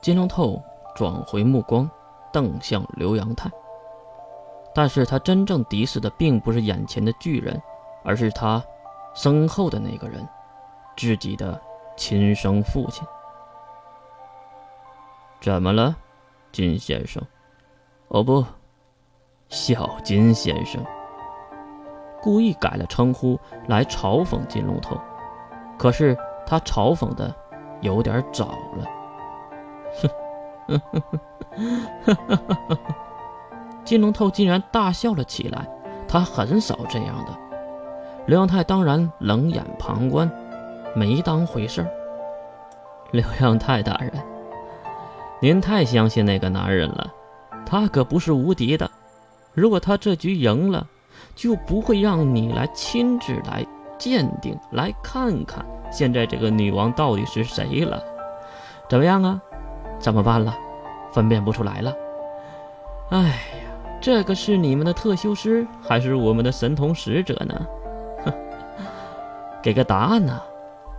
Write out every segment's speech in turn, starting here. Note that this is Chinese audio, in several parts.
金龙透转回目光，瞪向刘阳泰。但是他真正敌视的并不是眼前的巨人，而是他身后的那个人，自己的亲生父亲。怎么了，金先生？哦不，小金先生。故意改了称呼来嘲讽金龙头，可是他嘲讽的有点早了。哼，呵呵呵金龙头竟然大笑了起来，他很少这样的。刘阳泰当然冷眼旁观，没当回事儿。刘阳泰大人，您太相信那个男人了，他可不是无敌的。如果他这局赢了，就不会让你来亲自来鉴定，来看看现在这个女王到底是谁了。怎么样啊？怎么办了？分辨不出来了？哎呀，这个是你们的特修师还是我们的神童使者呢？哼，给个答案呢，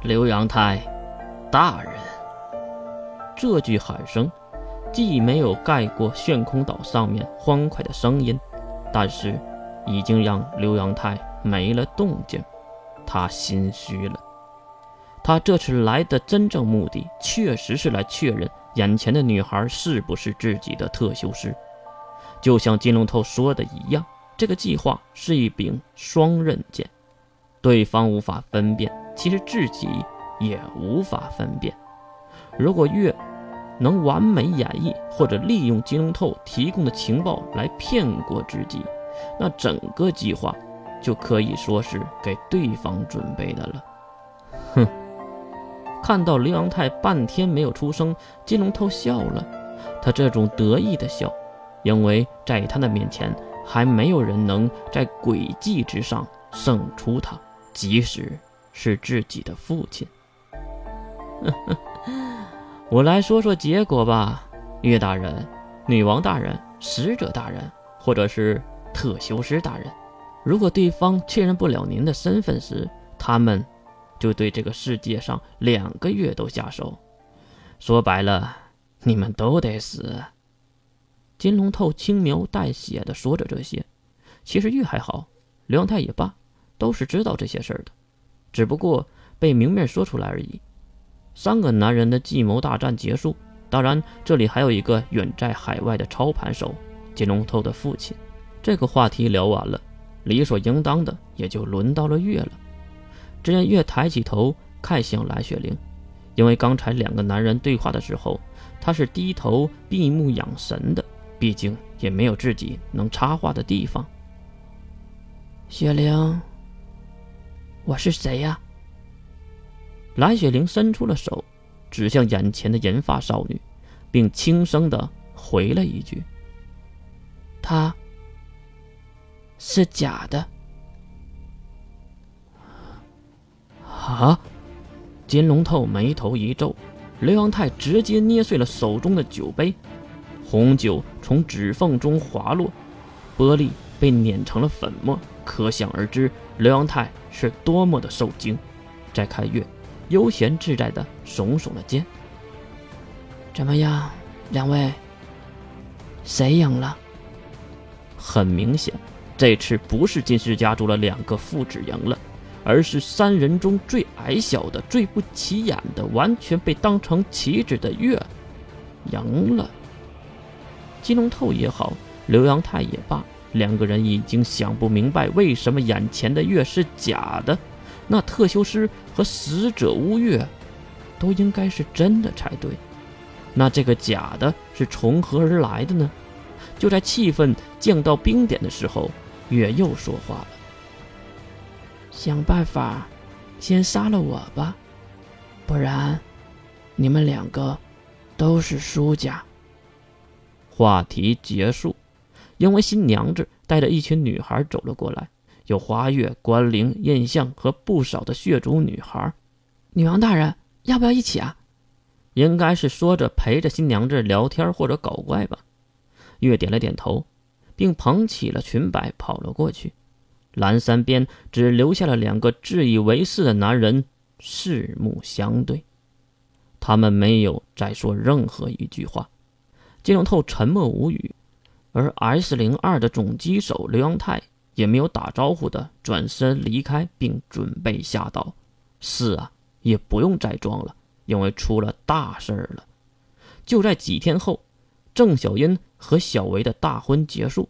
刘阳泰大人。这句喊声既没有盖过炫空岛上面欢快的声音，但是已经让刘阳泰没了动静，他心虚了。他这次来的真正目的，确实是来确认眼前的女孩是不是自己的特修师。就像金龙头说的一样，这个计划是一柄双刃剑，对方无法分辨，其实自己也无法分辨。如果月能完美演绎或者利用金龙头提供的情报来骗过自己，那整个计划就可以说是给对方准备的了。哼。看到刘阳泰半天没有出声，金龙头笑了。他这种得意的笑，因为在他的面前，还没有人能在诡计之上胜出他，即使是自己的父亲。我来说说结果吧，岳大人、女王大人、使者大人，或者是特修师大人，如果对方确认不了您的身份时，他们。就对这个世界上两个月都下手，说白了，你们都得死。金龙透轻描淡写的说着这些，其实玉还好，刘阳泰也罢，都是知道这些事儿的，只不过被明面说出来而已。三个男人的计谋大战结束，当然这里还有一个远在海外的操盘手金龙透的父亲。这个话题聊完了，理所应当的也就轮到了月了。只见月抬起头看向蓝雪玲，因为刚才两个男人对话的时候，他是低头闭目养神的，毕竟也没有自己能插话的地方。雪玲，我是谁呀？蓝雪玲伸出了手，指向眼前的银发少女，并轻声的回了一句：“她是假的。”啊！金龙透眉头一皱，刘阳泰直接捏碎了手中的酒杯，红酒从指缝中滑落，玻璃被碾成了粉末，可想而知刘阳泰是多么的受惊。再看月，悠闲自在的耸耸了肩。怎么样，两位？谁赢了？很明显，这次不是金氏家族的两个父子赢了。而是三人中最矮小的、最不起眼的、完全被当成棋子的月，赢了。金龙透也好，刘阳泰也罢，两个人已经想不明白为什么眼前的月是假的，那特修师和死者乌月，都应该是真的才对。那这个假的是从何而来的呢？就在气氛降到冰点的时候，月又说话了。想办法，先杀了我吧，不然，你们两个都是输家。话题结束，因为新娘子带着一群女孩走了过来，有花月、关灵、印象和不少的血族女孩。女王大人，要不要一起啊？应该是说着陪着新娘子聊天或者搞怪吧。月点了点头，并捧起了裙摆跑了过去。蓝山边只留下了两个自以为是的男人，四目相对。他们没有再说任何一句话。金龙透沉默无语，而 S 零二的总机手刘阳泰也没有打招呼的转身离开，并准备下刀。是啊，也不用再装了，因为出了大事儿了。就在几天后，郑小英和小维的大婚结束。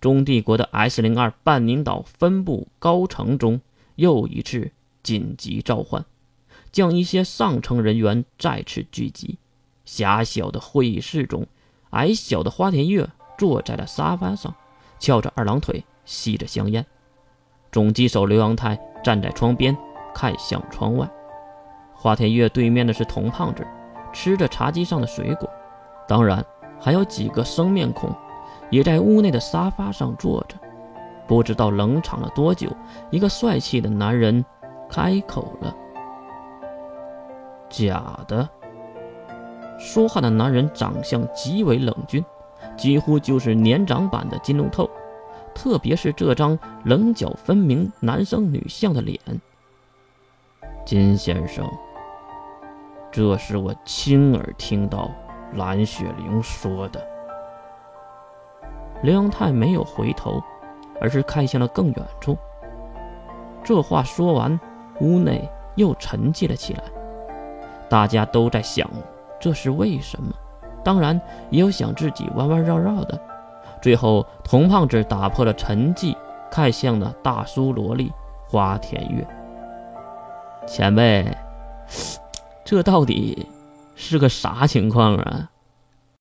中帝国的 S 零二半宁岛分部高层中又一次紧急召唤，将一些上层人员再次聚集。狭小的会议室中，矮小的花田月坐在了沙发上，翘着二郎腿，吸着香烟。总机手刘阳泰站在窗边，看向窗外。花田月对面的是童胖子，吃着茶几上的水果。当然，还有几个生面孔。也在屋内的沙发上坐着，不知道冷场了多久，一个帅气的男人开口了：“假的。”说话的男人长相极为冷峻，几乎就是年长版的金龙透，特别是这张棱角分明、男生女相的脸。金先生，这是我亲耳听到蓝雪玲说的。刘阳泰没有回头，而是看向了更远处。这话说完，屋内又沉寂了起来。大家都在想这是为什么，当然也有想自己弯弯绕绕的。最后，童胖子打破了沉寂，看向了大叔萝莉花田月。前辈，这到底是个啥情况啊？